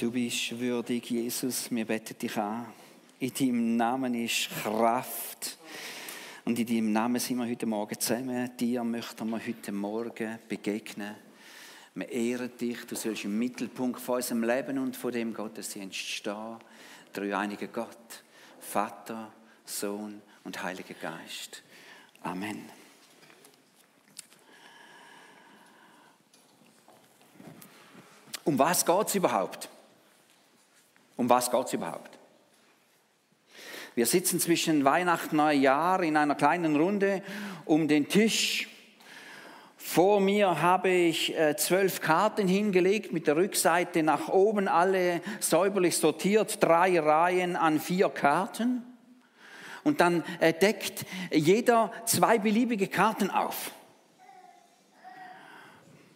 Du bist würdig, Jesus, wir beten dich an. In deinem Namen ist Kraft. Und in deinem Namen sind wir heute Morgen zusammen. Dir möchten wir heute Morgen begegnen. Wir ehren dich. Du sollst im Mittelpunkt von unserem Leben und von dem Gottesdienst stehen. Dreieiniger Gott, Vater, Sohn und Heiliger Geist. Amen. Um was geht es überhaupt? Um was geht es überhaupt? Wir sitzen zwischen Weihnachten und Neujahr in einer kleinen Runde um den Tisch. Vor mir habe ich äh, zwölf Karten hingelegt, mit der Rückseite nach oben, alle säuberlich sortiert, drei Reihen an vier Karten. Und dann äh, deckt jeder zwei beliebige Karten auf.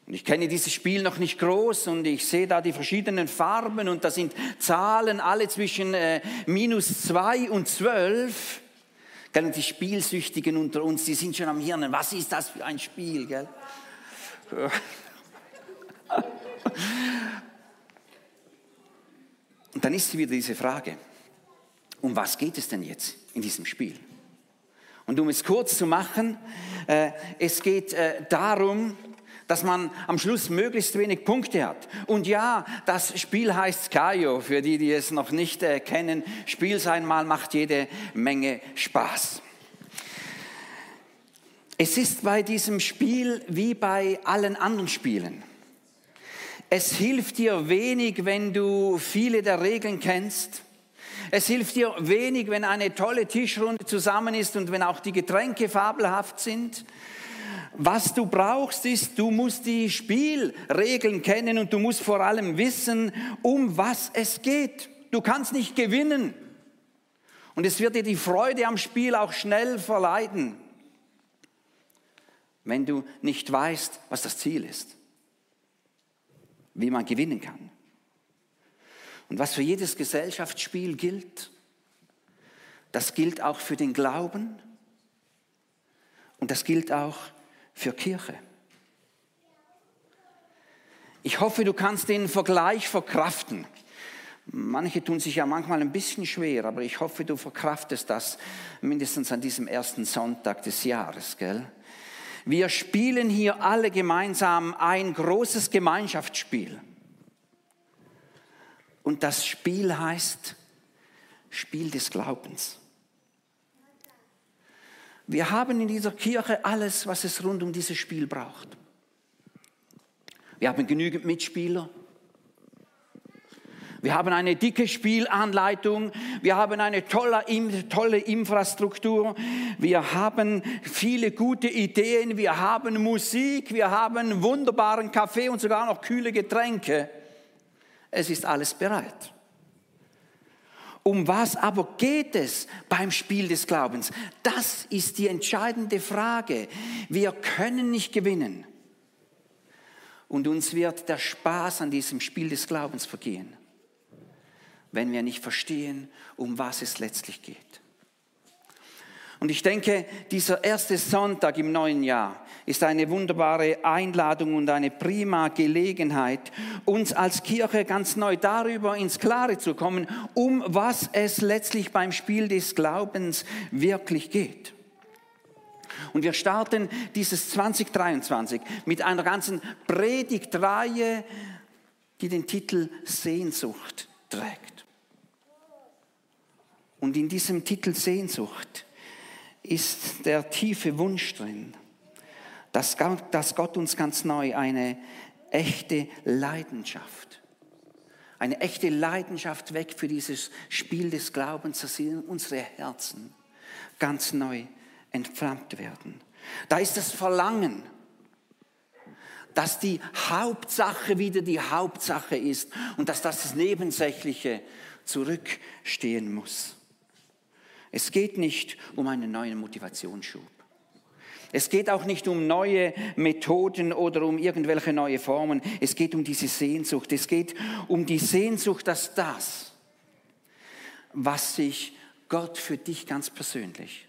Und ich kenne dieses Spiel noch nicht groß und ich sehe da die verschiedenen Farben und da sind Zahlen alle zwischen äh, minus zwei und zwölf. Gell, und die Spielsüchtigen unter uns, die sind schon am Hirnen. Was ist das für ein Spiel? Gell? Und dann ist wieder diese Frage, um was geht es denn jetzt in diesem Spiel? Und um es kurz zu machen, äh, es geht äh, darum, dass man am Schluss möglichst wenig Punkte hat. Und ja, das Spiel heißt Skayo, für die, die es noch nicht äh, kennen. Spiel sein mal macht jede Menge Spaß. Es ist bei diesem Spiel wie bei allen anderen Spielen. Es hilft dir wenig, wenn du viele der Regeln kennst. Es hilft dir wenig, wenn eine tolle Tischrunde zusammen ist und wenn auch die Getränke fabelhaft sind. Was du brauchst, ist, du musst die Spielregeln kennen und du musst vor allem wissen, um was es geht. Du kannst nicht gewinnen. Und es wird dir die Freude am Spiel auch schnell verleiden, wenn du nicht weißt, was das Ziel ist, wie man gewinnen kann. Und was für jedes Gesellschaftsspiel gilt, das gilt auch für den Glauben und das gilt auch für Kirche. Ich hoffe, du kannst den Vergleich verkraften. Manche tun sich ja manchmal ein bisschen schwer, aber ich hoffe, du verkraftest das mindestens an diesem ersten Sonntag des Jahres, gell? Wir spielen hier alle gemeinsam ein großes Gemeinschaftsspiel. Und das Spiel heißt Spiel des Glaubens. Wir haben in dieser Kirche alles, was es rund um dieses Spiel braucht. Wir haben genügend Mitspieler. Wir haben eine dicke Spielanleitung. Wir haben eine tolle, tolle Infrastruktur. Wir haben viele gute Ideen. Wir haben Musik. Wir haben wunderbaren Kaffee und sogar noch kühle Getränke. Es ist alles bereit. Um was aber geht es beim Spiel des Glaubens? Das ist die entscheidende Frage. Wir können nicht gewinnen. Und uns wird der Spaß an diesem Spiel des Glaubens vergehen, wenn wir nicht verstehen, um was es letztlich geht. Und ich denke, dieser erste Sonntag im neuen Jahr ist eine wunderbare Einladung und eine prima Gelegenheit, uns als Kirche ganz neu darüber ins Klare zu kommen, um was es letztlich beim Spiel des Glaubens wirklich geht. Und wir starten dieses 2023 mit einer ganzen Predigtreihe, die den Titel Sehnsucht trägt. Und in diesem Titel Sehnsucht ist der tiefe Wunsch drin, dass Gott uns ganz neu eine echte Leidenschaft, eine echte Leidenschaft weg für dieses Spiel des Glaubens, dass unsere Herzen ganz neu entflammt werden. Da ist das Verlangen, dass die Hauptsache wieder die Hauptsache ist und dass das Nebensächliche zurückstehen muss. Es geht nicht um einen neuen Motivationsschub. Es geht auch nicht um neue Methoden oder um irgendwelche neue Formen. Es geht um diese Sehnsucht. Es geht um die Sehnsucht, dass das, was sich Gott für dich ganz persönlich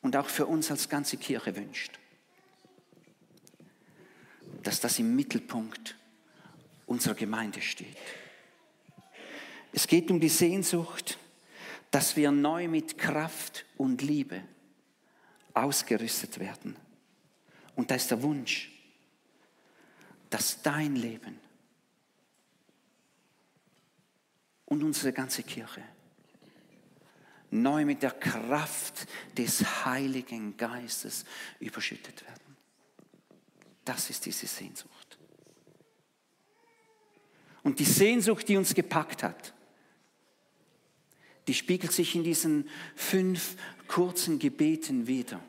und auch für uns als ganze Kirche wünscht, dass das im Mittelpunkt unserer Gemeinde steht. Es geht um die Sehnsucht, dass wir neu mit Kraft und Liebe ausgerüstet werden. Und da ist der Wunsch, dass dein Leben und unsere ganze Kirche neu mit der Kraft des Heiligen Geistes überschüttet werden. Das ist diese Sehnsucht. Und die Sehnsucht, die uns gepackt hat, die spiegelt sich in diesen fünf kurzen Gebeten wieder,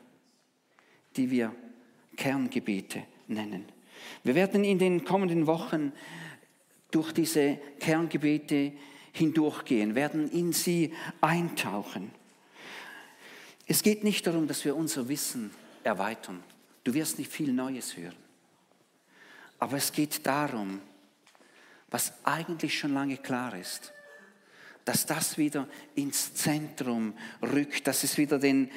die wir Kerngebete nennen. Wir werden in den kommenden Wochen durch diese Kerngebete hindurchgehen, werden in sie eintauchen. Es geht nicht darum, dass wir unser Wissen erweitern. Du wirst nicht viel Neues hören. Aber es geht darum, was eigentlich schon lange klar ist, dass das wieder ins Zentrum rückt, dass es wieder den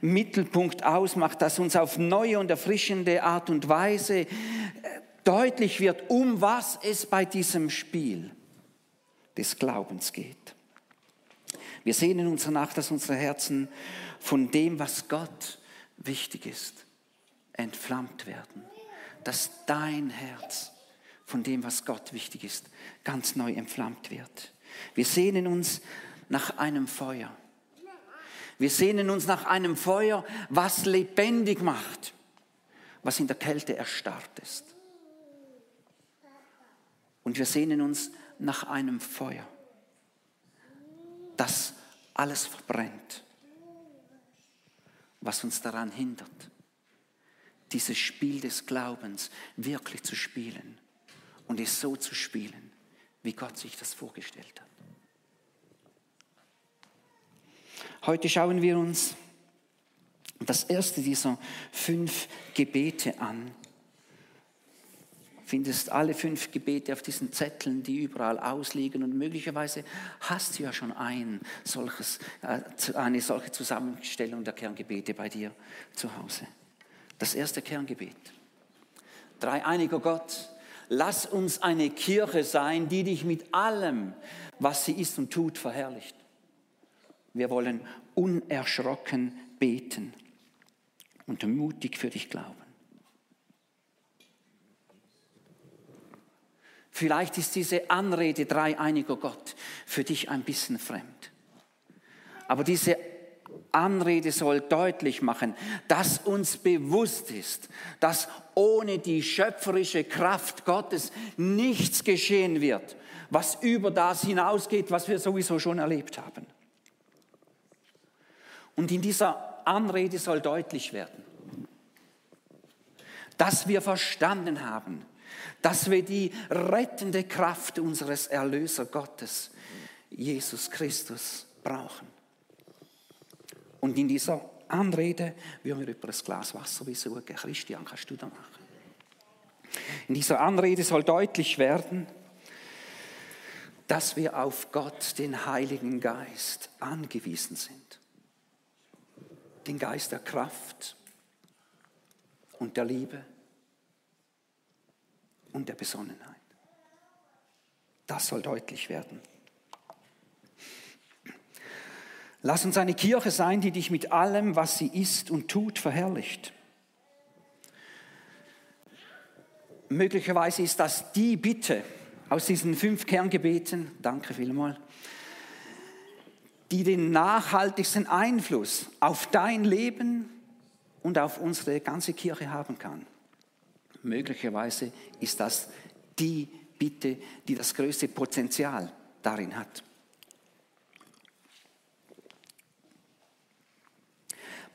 Mittelpunkt ausmacht, dass uns auf neue und erfrischende Art und Weise äh, deutlich wird, um was es bei diesem Spiel des Glaubens geht. Wir sehnen uns danach, dass unsere Herzen von dem, was Gott wichtig ist, entflammt werden. Dass dein Herz von dem, was Gott wichtig ist, ganz neu entflammt wird. Wir sehnen uns nach einem Feuer. Wir sehnen uns nach einem Feuer, was lebendig macht, was in der Kälte erstarrt ist. Und wir sehnen uns nach einem Feuer, das alles verbrennt, was uns daran hindert, dieses Spiel des Glaubens wirklich zu spielen und es so zu spielen, wie Gott sich das vorgestellt hat. Heute schauen wir uns das erste dieser fünf Gebete an. Findest alle fünf Gebete auf diesen Zetteln, die überall ausliegen und möglicherweise hast du ja schon ein solches, äh, eine solche Zusammenstellung der Kerngebete bei dir zu Hause. Das erste Kerngebet. Dreieiniger Gott, lass uns eine Kirche sein, die dich mit allem, was sie ist und tut, verherrlicht. Wir wollen unerschrocken beten und mutig für dich glauben. Vielleicht ist diese Anrede dreieiniger Gott für dich ein bisschen fremd. Aber diese Anrede soll deutlich machen, dass uns bewusst ist, dass ohne die schöpferische Kraft Gottes nichts geschehen wird, was über das hinausgeht, was wir sowieso schon erlebt haben. Und in dieser Anrede soll deutlich werden, dass wir verstanden haben, dass wir die rettende Kraft unseres Erlöser Gottes, Jesus Christus, brauchen. Und in dieser Anrede, wie wir über ein Glas Wasser besuchen, Christian, kannst du da machen? In dieser Anrede soll deutlich werden, dass wir auf Gott, den Heiligen Geist, angewiesen sind den Geist der Kraft und der Liebe und der Besonnenheit. Das soll deutlich werden. Lass uns eine Kirche sein, die dich mit allem, was sie ist und tut, verherrlicht. Möglicherweise ist das die Bitte aus diesen fünf Kerngebeten, danke vielmals, die den nachhaltigsten Einfluss auf dein Leben und auf unsere ganze Kirche haben kann. Möglicherweise ist das die Bitte, die das größte Potenzial darin hat.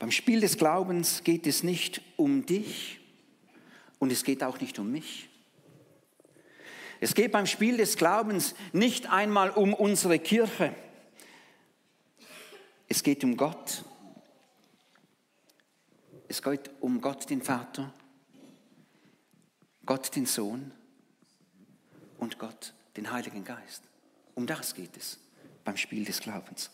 Beim Spiel des Glaubens geht es nicht um dich und es geht auch nicht um mich. Es geht beim Spiel des Glaubens nicht einmal um unsere Kirche es geht um Gott. Es geht um Gott, den Vater, Gott, den Sohn und Gott, den Heiligen Geist. Um das geht es beim Spiel des Glaubens.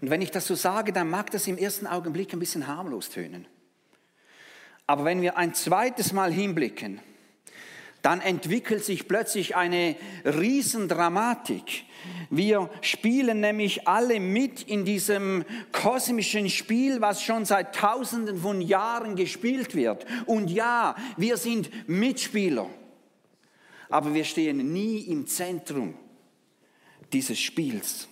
Und wenn ich das so sage, dann mag das im ersten Augenblick ein bisschen harmlos tönen. Aber wenn wir ein zweites Mal hinblicken, dann entwickelt sich plötzlich eine Riesendramatik. Wir spielen nämlich alle mit in diesem kosmischen Spiel, was schon seit tausenden von Jahren gespielt wird. Und ja, wir sind Mitspieler, aber wir stehen nie im Zentrum dieses Spiels.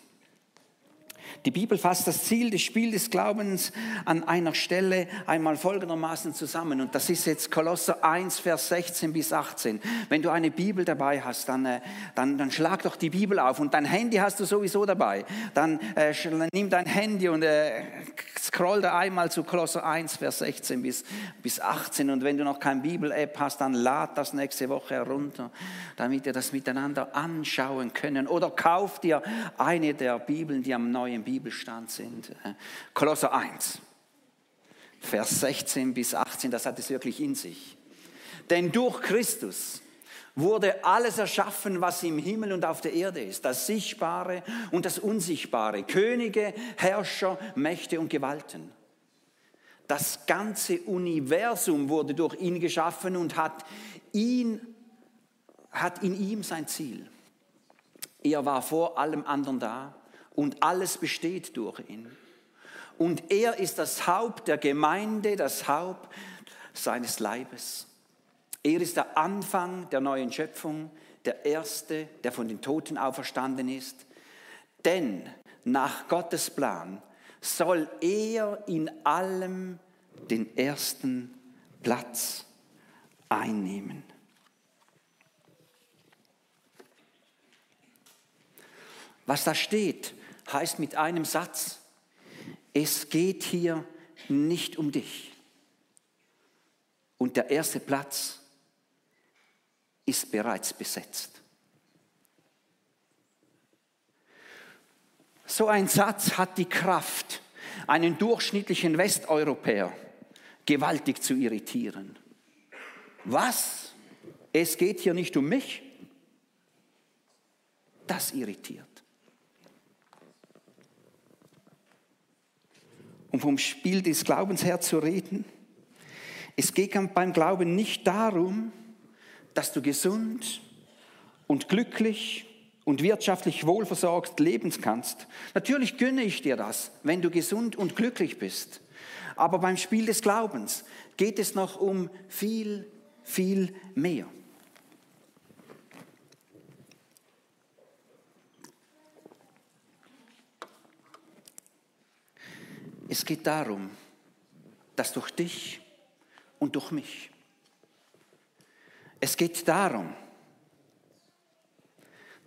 Die Bibel fasst das Ziel des Spiels des Glaubens an einer Stelle einmal folgendermaßen zusammen. Und das ist jetzt Kolosser 1, Vers 16 bis 18. Wenn du eine Bibel dabei hast, dann, äh, dann, dann schlag doch die Bibel auf. Und dein Handy hast du sowieso dabei. Dann äh, nimm dein Handy und äh, scroll da einmal zu Kolosser 1, Vers 16 bis, bis 18. Und wenn du noch kein Bibel-App hast, dann lad das nächste Woche herunter, damit wir das miteinander anschauen können. Oder kauf dir eine der Bibeln, die am neuen Bibel Bibelstand sind. Äh, Kolosser 1, Vers 16 bis 18, das hat es wirklich in sich. Denn durch Christus wurde alles erschaffen, was im Himmel und auf der Erde ist, das Sichtbare und das Unsichtbare, Könige, Herrscher, Mächte und Gewalten. Das ganze Universum wurde durch ihn geschaffen und hat, ihn, hat in ihm sein Ziel. Er war vor allem anderen da und alles besteht durch ihn. Und er ist das Haupt der Gemeinde, das Haupt seines Leibes. Er ist der Anfang der neuen Schöpfung, der Erste, der von den Toten auferstanden ist. Denn nach Gottes Plan soll er in allem den ersten Platz einnehmen. Was da steht, heißt mit einem Satz, es geht hier nicht um dich. Und der erste Platz ist bereits besetzt. So ein Satz hat die Kraft, einen durchschnittlichen Westeuropäer gewaltig zu irritieren. Was? Es geht hier nicht um mich? Das irritiert. Um vom Spiel des Glaubens her zu reden. Es geht beim Glauben nicht darum, dass du gesund und glücklich und wirtschaftlich wohlversorgt leben kannst. Natürlich gönne ich dir das, wenn du gesund und glücklich bist. Aber beim Spiel des Glaubens geht es noch um viel, viel mehr. Es geht darum, dass durch dich und durch mich, es geht darum,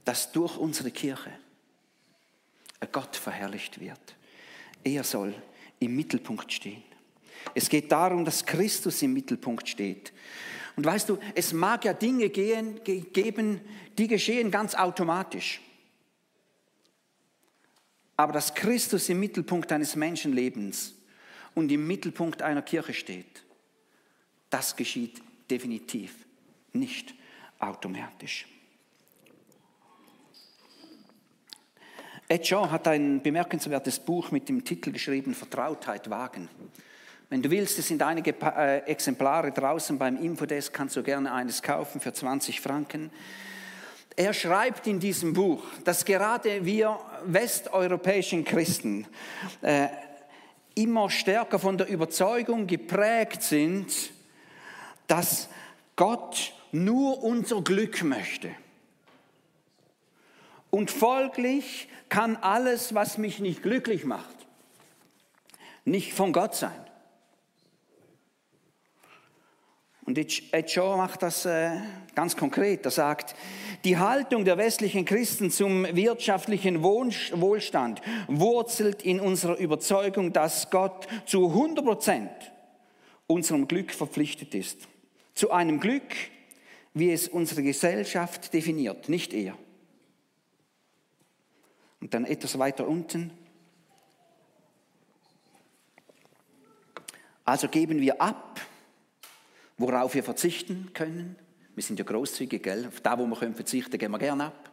dass durch unsere Kirche Gott verherrlicht wird. Er soll im Mittelpunkt stehen. Es geht darum, dass Christus im Mittelpunkt steht. Und weißt du, es mag ja Dinge gehen, geben, die geschehen ganz automatisch. Aber dass Christus im Mittelpunkt eines Menschenlebens und im Mittelpunkt einer Kirche steht, das geschieht definitiv nicht automatisch. Ed Shaw hat ein bemerkenswertes Buch mit dem Titel geschrieben, Vertrautheit wagen. Wenn du willst, es sind einige äh, Exemplare draußen beim Infodesk, kannst du gerne eines kaufen für 20 Franken. Er schreibt in diesem Buch, dass gerade wir westeuropäischen Christen äh, immer stärker von der Überzeugung geprägt sind, dass Gott nur unser Glück möchte. Und folglich kann alles, was mich nicht glücklich macht, nicht von Gott sein. Und Ed Shaw macht das äh, ganz konkret. Er sagt, die Haltung der westlichen Christen zum wirtschaftlichen Wohlstand wurzelt in unserer Überzeugung, dass Gott zu 100 Prozent unserem Glück verpflichtet ist. Zu einem Glück, wie es unsere Gesellschaft definiert, nicht er. Und dann etwas weiter unten. Also geben wir ab worauf wir verzichten können. Wir sind ja großzügig, gell? Auf da, wo wir können verzichten, gehen wir gerne ab.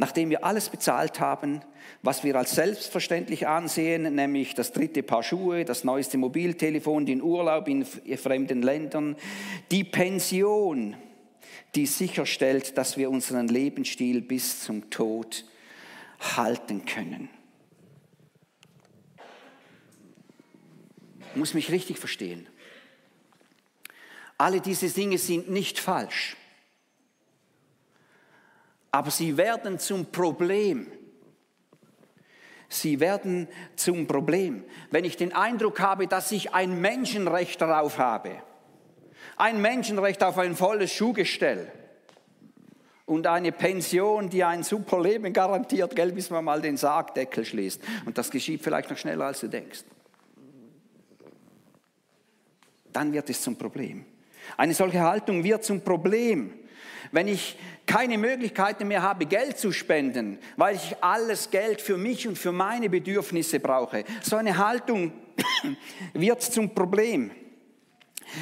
nachdem wir alles bezahlt haben, was wir als selbstverständlich ansehen, nämlich das dritte Paar Schuhe, das neueste Mobiltelefon, den Urlaub in fremden Ländern, die Pension, die sicherstellt, dass wir unseren Lebensstil bis zum Tod halten können. Muss mich richtig verstehen. Alle diese Dinge sind nicht falsch, aber sie werden zum Problem. Sie werden zum Problem. Wenn ich den Eindruck habe, dass ich ein Menschenrecht darauf habe, ein Menschenrecht auf ein volles Schuhgestell und eine Pension, die ein super Leben garantiert, gell, bis man mal den Sargdeckel schließt. Und das geschieht vielleicht noch schneller, als du denkst. Dann wird es zum Problem. Eine solche Haltung wird zum Problem. Wenn ich keine Möglichkeiten mehr habe, Geld zu spenden, weil ich alles Geld für mich und für meine Bedürfnisse brauche, so eine Haltung wird zum Problem.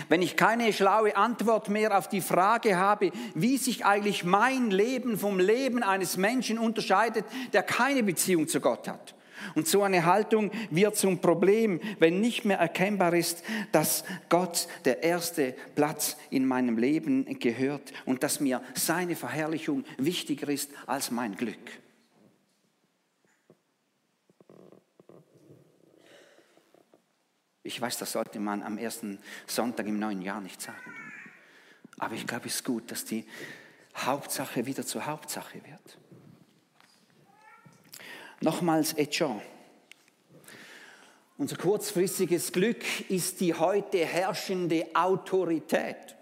Wenn ich keine schlaue Antwort mehr auf die Frage habe, wie sich eigentlich mein Leben vom Leben eines Menschen unterscheidet, der keine Beziehung zu Gott hat. Und so eine Haltung wird zum Problem, wenn nicht mehr erkennbar ist, dass Gott der erste Platz in meinem Leben gehört und dass mir seine Verherrlichung wichtiger ist als mein Glück. Ich weiß, das sollte man am ersten Sonntag im neuen Jahr nicht sagen. Aber ich glaube, es ist gut, dass die Hauptsache wieder zur Hauptsache wird. Nochmals Etchon. Unser kurzfristiges Glück ist die heute herrschende Autorität.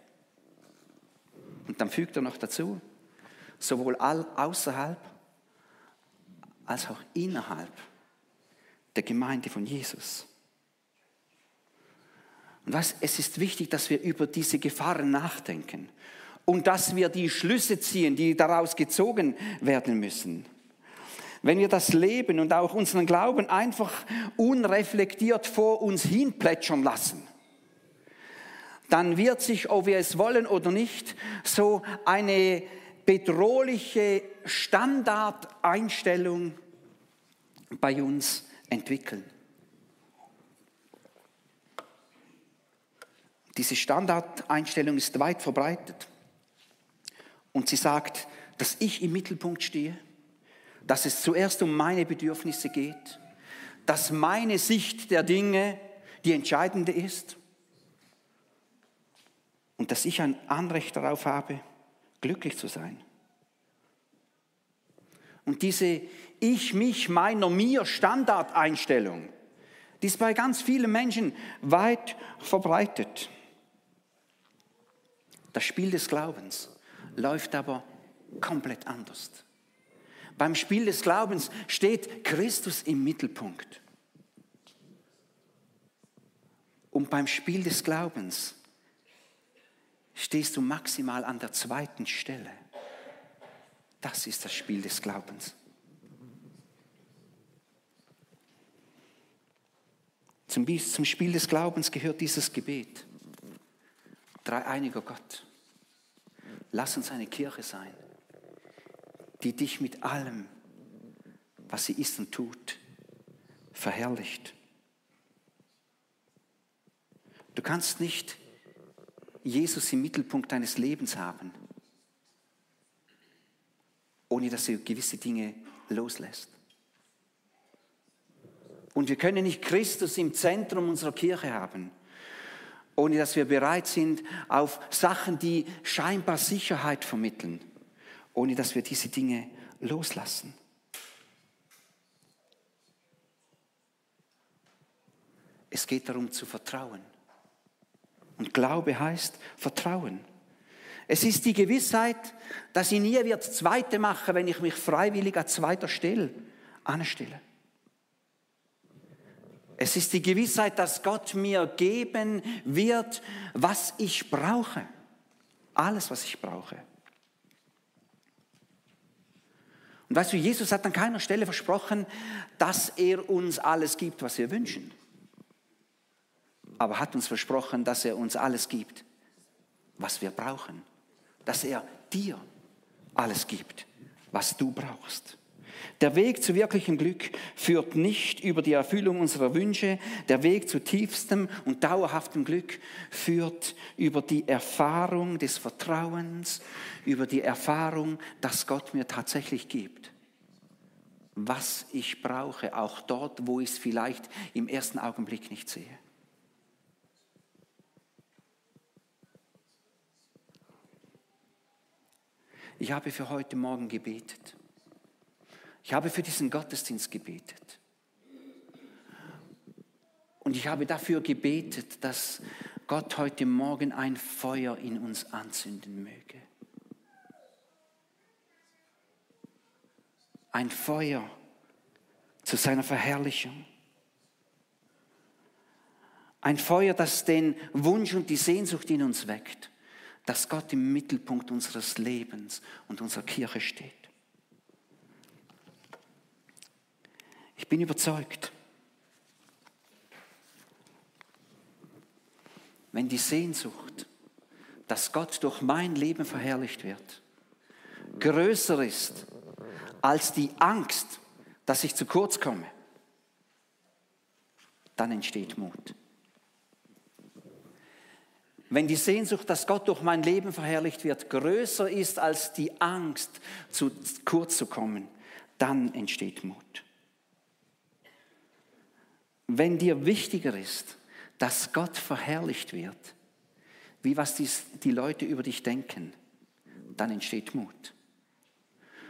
Und dann fügt er noch dazu, sowohl außerhalb als auch innerhalb der Gemeinde von Jesus. Und was, es ist wichtig, dass wir über diese Gefahren nachdenken und dass wir die Schlüsse ziehen, die daraus gezogen werden müssen wenn wir das Leben und auch unseren Glauben einfach unreflektiert vor uns hinplätschern lassen, dann wird sich, ob wir es wollen oder nicht, so eine bedrohliche Standardeinstellung bei uns entwickeln. Diese Standardeinstellung ist weit verbreitet und sie sagt, dass ich im Mittelpunkt stehe, dass es zuerst um meine Bedürfnisse geht, dass meine Sicht der Dinge die entscheidende ist und dass ich ein Anrecht darauf habe, glücklich zu sein. Und diese Ich, mich, meiner, mir Standardeinstellung, die ist bei ganz vielen Menschen weit verbreitet. Das Spiel des Glaubens läuft aber komplett anders. Beim Spiel des Glaubens steht Christus im Mittelpunkt. Und beim Spiel des Glaubens stehst du maximal an der zweiten Stelle. Das ist das Spiel des Glaubens. Zum, zum Spiel des Glaubens gehört dieses Gebet. Dreieiniger Gott, lass uns eine Kirche sein die dich mit allem, was sie ist und tut, verherrlicht. Du kannst nicht Jesus im Mittelpunkt deines Lebens haben, ohne dass du gewisse Dinge loslässt. Und wir können nicht Christus im Zentrum unserer Kirche haben, ohne dass wir bereit sind auf Sachen, die scheinbar Sicherheit vermitteln ohne dass wir diese Dinge loslassen. Es geht darum zu vertrauen. Und Glaube heißt Vertrauen. Es ist die Gewissheit, dass ich nie wird Zweite mache, wenn ich mich freiwillig an zweiter Stelle anstelle. Es ist die Gewissheit, dass Gott mir geben wird, was ich brauche. Alles, was ich brauche. Und weißt du, Jesus hat an keiner Stelle versprochen, dass er uns alles gibt, was wir wünschen. Aber hat uns versprochen, dass er uns alles gibt, was wir brauchen. Dass er dir alles gibt, was du brauchst. Der Weg zu wirklichem Glück führt nicht über die Erfüllung unserer Wünsche. Der Weg zu tiefstem und dauerhaftem Glück führt über die Erfahrung des Vertrauens, über die Erfahrung, dass Gott mir tatsächlich gibt, was ich brauche, auch dort, wo ich es vielleicht im ersten Augenblick nicht sehe. Ich habe für heute Morgen gebetet. Ich habe für diesen Gottesdienst gebetet. Und ich habe dafür gebetet, dass Gott heute Morgen ein Feuer in uns anzünden möge. Ein Feuer zu seiner Verherrlichung. Ein Feuer, das den Wunsch und die Sehnsucht in uns weckt, dass Gott im Mittelpunkt unseres Lebens und unserer Kirche steht. Ich bin überzeugt, wenn die Sehnsucht, dass Gott durch mein Leben verherrlicht wird, größer ist als die Angst, dass ich zu kurz komme, dann entsteht Mut. Wenn die Sehnsucht, dass Gott durch mein Leben verherrlicht wird, größer ist als die Angst, zu kurz zu kommen, dann entsteht Mut wenn dir wichtiger ist, dass Gott verherrlicht wird, wie was die, die Leute über dich denken, dann entsteht Mut.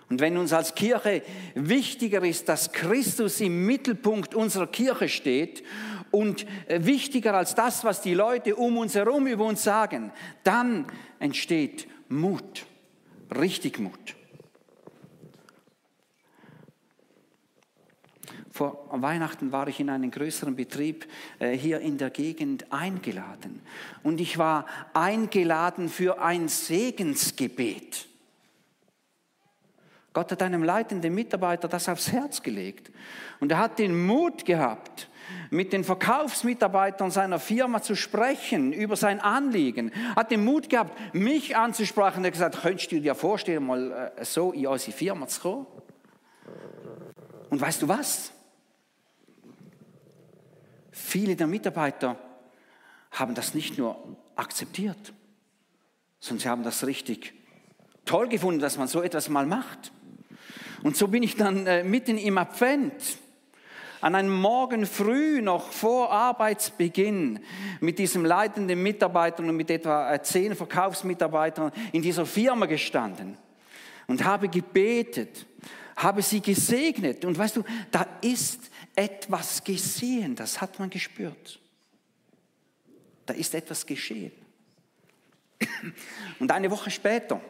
Und wenn uns als Kirche wichtiger ist, dass Christus im Mittelpunkt unserer Kirche steht und äh, wichtiger als das, was die Leute um uns herum über uns sagen, dann entsteht Mut, richtig Mut. Vor Weihnachten war ich in einen größeren Betrieb äh, hier in der Gegend eingeladen. Und ich war eingeladen für ein Segensgebet. Gott hat einem leitenden Mitarbeiter das aufs Herz gelegt. Und er hat den Mut gehabt, mit den Verkaufsmitarbeitern seiner Firma zu sprechen über sein Anliegen. Hat den Mut gehabt, mich anzusprechen. Er hat gesagt, könntest du dir vorstellen, mal äh, so in unsere Firma zu kommen? Und weißt du was? Viele der Mitarbeiter haben das nicht nur akzeptiert, sondern sie haben das richtig toll gefunden, dass man so etwas mal macht. Und so bin ich dann äh, mitten im Advent an einem Morgen früh noch vor Arbeitsbeginn mit diesem leitenden Mitarbeiter und mit etwa äh, zehn Verkaufsmitarbeitern in dieser Firma gestanden und habe gebetet, habe sie gesegnet. Und weißt du, da ist etwas gesehen, das hat man gespürt. Da ist etwas geschehen. Und eine Woche später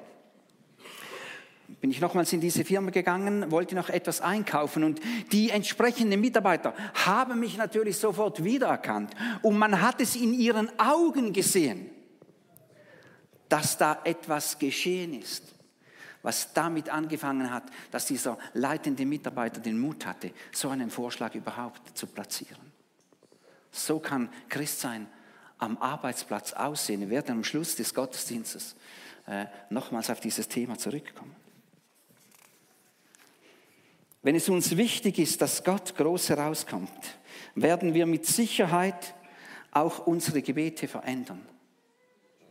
bin ich nochmals in diese Firma gegangen, wollte noch etwas einkaufen und die entsprechenden Mitarbeiter haben mich natürlich sofort wiedererkannt und man hat es in ihren Augen gesehen, dass da etwas geschehen ist was damit angefangen hat, dass dieser leitende Mitarbeiter den Mut hatte, so einen Vorschlag überhaupt zu platzieren. So kann Christsein am Arbeitsplatz aussehen. Wir werden am Schluss des Gottesdienstes äh, nochmals auf dieses Thema zurückkommen. Wenn es uns wichtig ist, dass Gott groß herauskommt, werden wir mit Sicherheit auch unsere Gebete verändern.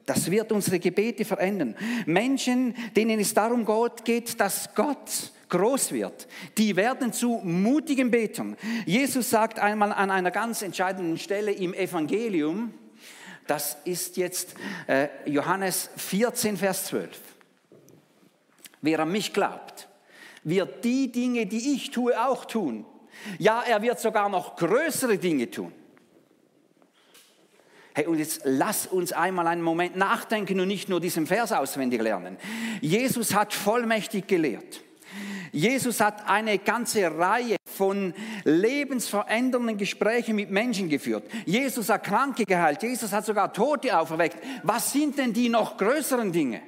Das wird unsere Gebete verändern. Menschen, denen es darum geht, dass Gott groß wird, die werden zu mutigen Betern. Jesus sagt einmal an einer ganz entscheidenden Stelle im Evangelium, das ist jetzt äh, Johannes 14, Vers 12. Wer an mich glaubt, wird die Dinge, die ich tue, auch tun. Ja, er wird sogar noch größere Dinge tun. Hey, und jetzt lass uns einmal einen Moment nachdenken und nicht nur diesen Vers auswendig lernen. Jesus hat vollmächtig gelehrt. Jesus hat eine ganze Reihe von lebensverändernden Gesprächen mit Menschen geführt. Jesus hat Kranke geheilt. Jesus hat sogar Tote auferweckt. Was sind denn die noch größeren Dinge?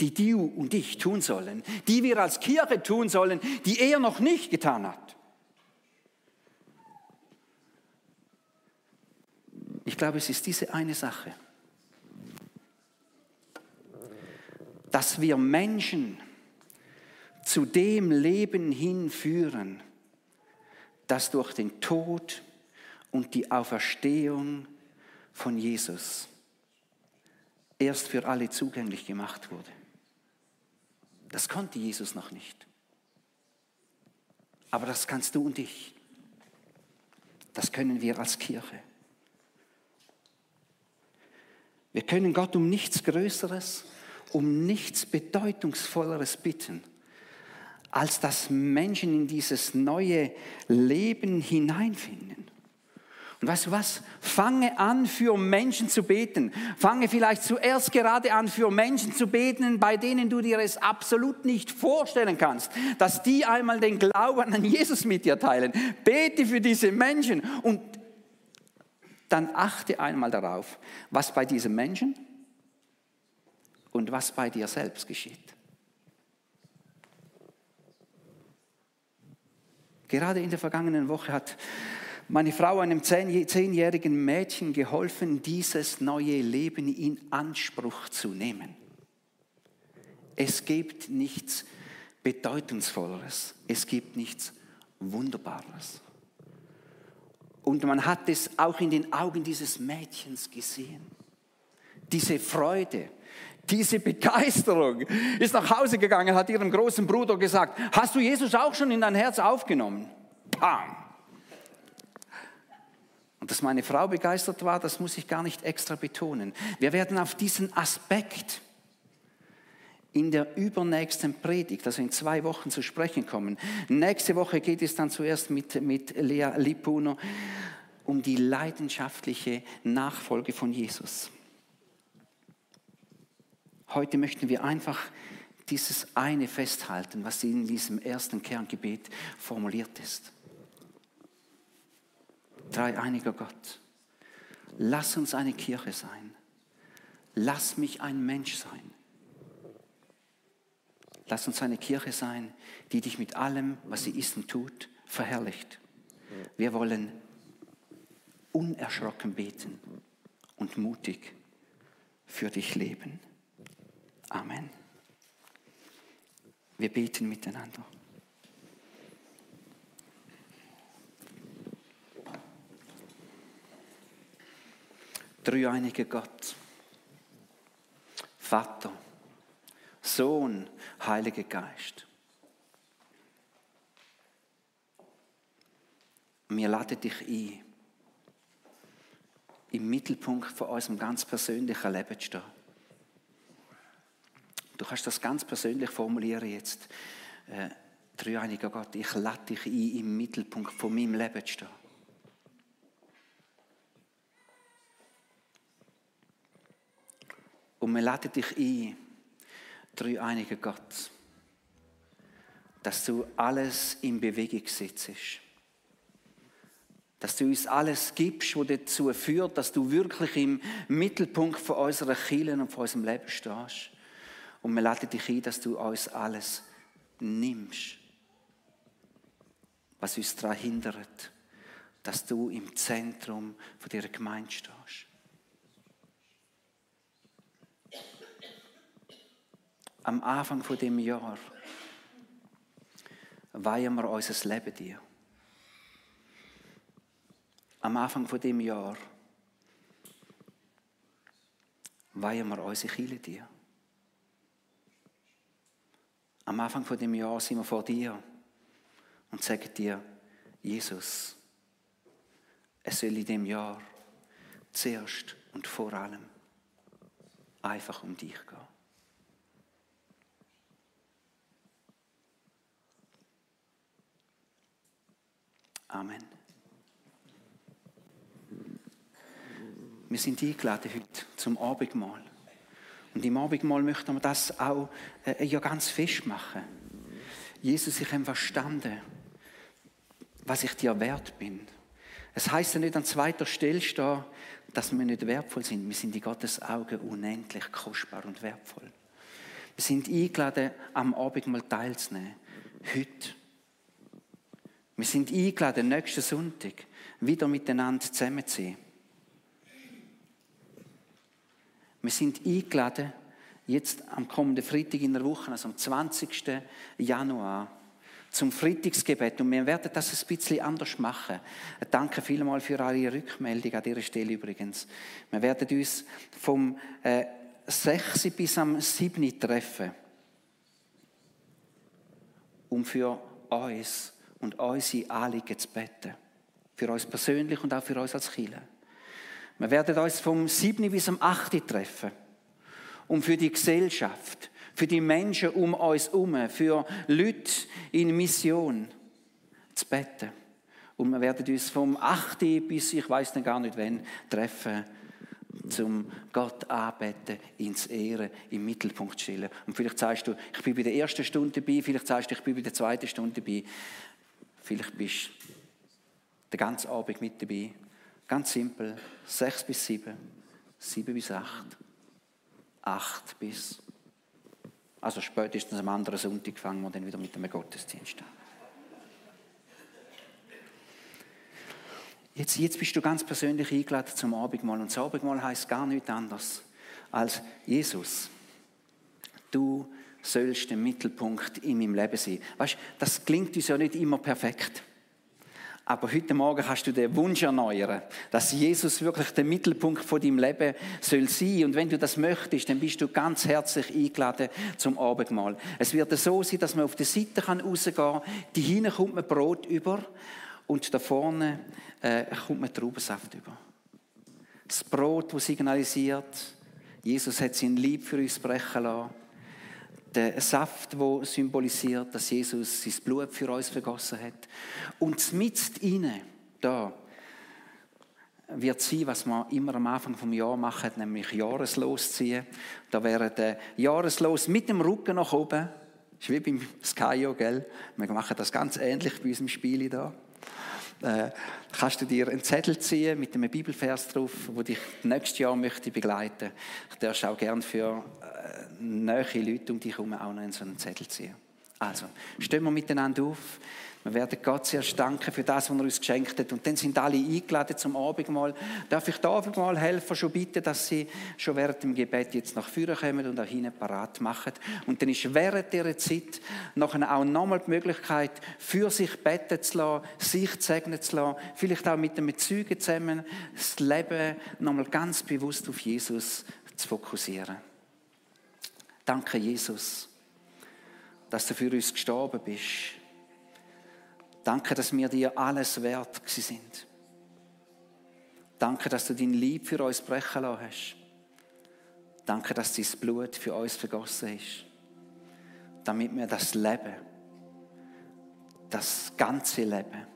Die du und ich tun sollen, die wir als Kirche tun sollen, die er noch nicht getan hat. Ich glaube, es ist diese eine Sache. dass wir Menschen zu dem Leben hinführen, das durch den Tod und die Auferstehung von Jesus erst für alle zugänglich gemacht wurde. Das konnte Jesus noch nicht. Aber das kannst du und ich. Das können wir als Kirche. Wir können Gott um nichts Größeres, um nichts Bedeutungsvolleres bitten, als dass Menschen in dieses neue Leben hineinfinden. Und weißt du was? Fange an, für Menschen zu beten. Fange vielleicht zuerst gerade an, für Menschen zu beten, bei denen du dir es absolut nicht vorstellen kannst, dass die einmal den Glauben an Jesus mit dir teilen. Bete für diese Menschen und dann achte einmal darauf, was bei diesem Menschen und was bei dir selbst geschieht. Gerade in der vergangenen Woche hat meine Frau einem zehnjährigen Mädchen geholfen, dieses neue Leben in Anspruch zu nehmen. Es gibt nichts Bedeutungsvolleres, es gibt nichts Wunderbares. Und man hat es auch in den Augen dieses Mädchens gesehen. Diese Freude, diese Begeisterung ist nach Hause gegangen, hat ihrem großen Bruder gesagt, hast du Jesus auch schon in dein Herz aufgenommen? Pam! Und dass meine Frau begeistert war, das muss ich gar nicht extra betonen. Wir werden auf diesen Aspekt in der übernächsten Predigt, also in zwei Wochen zu sprechen kommen. Nächste Woche geht es dann zuerst mit, mit Lea Lipuno um die leidenschaftliche Nachfolge von Jesus. Heute möchten wir einfach dieses eine festhalten, was in diesem ersten Kerngebet formuliert ist dreieiniger Gott, lass uns eine Kirche sein. Lass mich ein Mensch sein. Lass uns eine Kirche sein, die dich mit allem, was sie ist und tut, verherrlicht. Wir wollen unerschrocken beten und mutig für dich leben. Amen. Wir beten miteinander. Dreieinige Gott, Vater, Sohn, Heiliger Geist. Wir laden dich ein, im Mittelpunkt von unserem ganz persönlichen Leben zu stehen. Du kannst das ganz persönlich formulieren jetzt. Äh, dreieiniger Gott, ich lade dich ein, im Mittelpunkt von meinem Leben zu stehen. Und wir laden dich ein, dreieiniger Gott, dass du alles in Bewegung setzt. Dass du uns alles gibst, was dazu führt, dass du wirklich im Mittelpunkt von unserer Kirche und von unserem Leben stehst. Und wir laden dich ein, dass du uns alles nimmst, was uns daran hindert, dass du im Zentrum von dieser Gemeinde stehst. Am Anfang von dem Jahr weihen wir unser Leben dir. Am Anfang von dem Jahr weihen wir unsere Kirche dir. Am Anfang von dem Jahr sind wir vor dir und sagen dir, Jesus, es soll in dem Jahr zuerst und vor allem einfach um dich gehen. Amen. Wir sind eingeladen heute zum Abendmahl. Und im Abendmahl möchten wir das auch äh, ja ganz festmachen. Jesus, ich habe verstanden, was ich dir wert bin. Es heißt ja nicht an zweiter Stelle stehen, dass wir nicht wertvoll sind. Wir sind in Gottes Augen unendlich kostbar und wertvoll. Wir sind eingeladen, am Abendmahl teilzunehmen. Heute. Wir sind eingeladen, nächsten Sonntag wieder miteinander zusammenzuziehen. Wir sind eingeladen, jetzt am kommenden Freitag in der Woche, also am 20. Januar, zum Freitagsgebet. Und wir werden das ein bisschen anders machen. Danke vielmals für eure Rückmeldung an dieser Stelle übrigens. Wir werden uns vom äh, 6. bis am 7. treffen, um für uns und unsere Anliegen zu beten. Für uns persönlich und auch für uns als Kirche. Wir werden uns vom 7. bis am 8. treffen, um für die Gesellschaft, für die Menschen um uns herum, für Leute in Mission zu beten. Und wir werden uns vom 8. bis ich weiß dann gar nicht wann treffen, zum Gott anbeten, ins Ehren, im Mittelpunkt stellen. Und vielleicht sagst du, ich bin bei der ersten Stunde dabei, vielleicht sagst du, ich bin bei der zweiten Stunde dabei. Vielleicht bist du den ganzen Abend mit dabei. Ganz simpel, sechs bis sieben, sieben bis acht, acht bis also spätestens am anderen Sonntag fangen wir dann wieder mit dem Gottesdienst an. Jetzt, jetzt bist du ganz persönlich eingeladen zum Abendmahl. Und das Abendmahl heißt gar nichts anderes als Jesus. Du sollst der Mittelpunkt in meinem Leben sein. Weißt, das klingt uns ja nicht immer perfekt. Aber heute Morgen kannst du den Wunsch erneuern, dass Jesus wirklich der Mittelpunkt von deinem Leben soll sein. Und wenn du das möchtest, dann bist du ganz herzlich eingeladen zum Abendmahl. Es wird so sein, dass man auf der Seite rausgehen kann. Die hinten kommt man Brot über und da vorne äh, kommt man Traubensaft über. Das Brot, das signalisiert, Jesus hat sein Lieb für uns brechen lassen der Saft, wo symbolisiert, dass Jesus sein Blut für uns vergossen hat. Und mit ihnen da wird sein, was wir immer am Anfang vom Jahr machen, nämlich Jahreslos ziehen. Da wäre der Jahreslos mit dem Rücken nach oben. Das ist wie beim Skyo, gell? Wir machen das ganz ähnlich bei unserem Spiel da. Äh, kannst du dir einen Zettel ziehen mit einem Bibelvers drauf, wo dich nächstes Jahr möchte begleiten. Ich darf auch gern für nahe Leute um dich herum auch noch in so einen Zettel ziehen. Also, stehen wir miteinander auf. Wir werden Gott sehr danken für das, was er uns geschenkt hat. Und dann sind alle eingeladen zum Abendmahl. Darf ich da Abendmahl helfen, schon bitten, dass sie schon während dem Gebet jetzt nach vorne kommen und auch hinten parat machen. Und dann ist während dieser Zeit nachher auch nochmal die Möglichkeit, für sich beten zu lassen, sich segnen zu lassen, vielleicht auch mit dem Zeugen zusammen, das Leben nochmal ganz bewusst auf Jesus zu fokussieren. Danke, Jesus, dass du für uns gestorben bist. Danke, dass wir dir alles wert sind. Danke, dass du dein Lieb für uns brechen lassen hast. Danke, dass dein Blut für uns vergossen ist. Damit wir das Leben, das ganze Leben,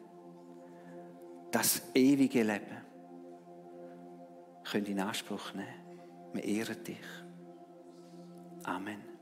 das ewige Leben, können in Anspruch nehmen. Wir ehren dich. Amen.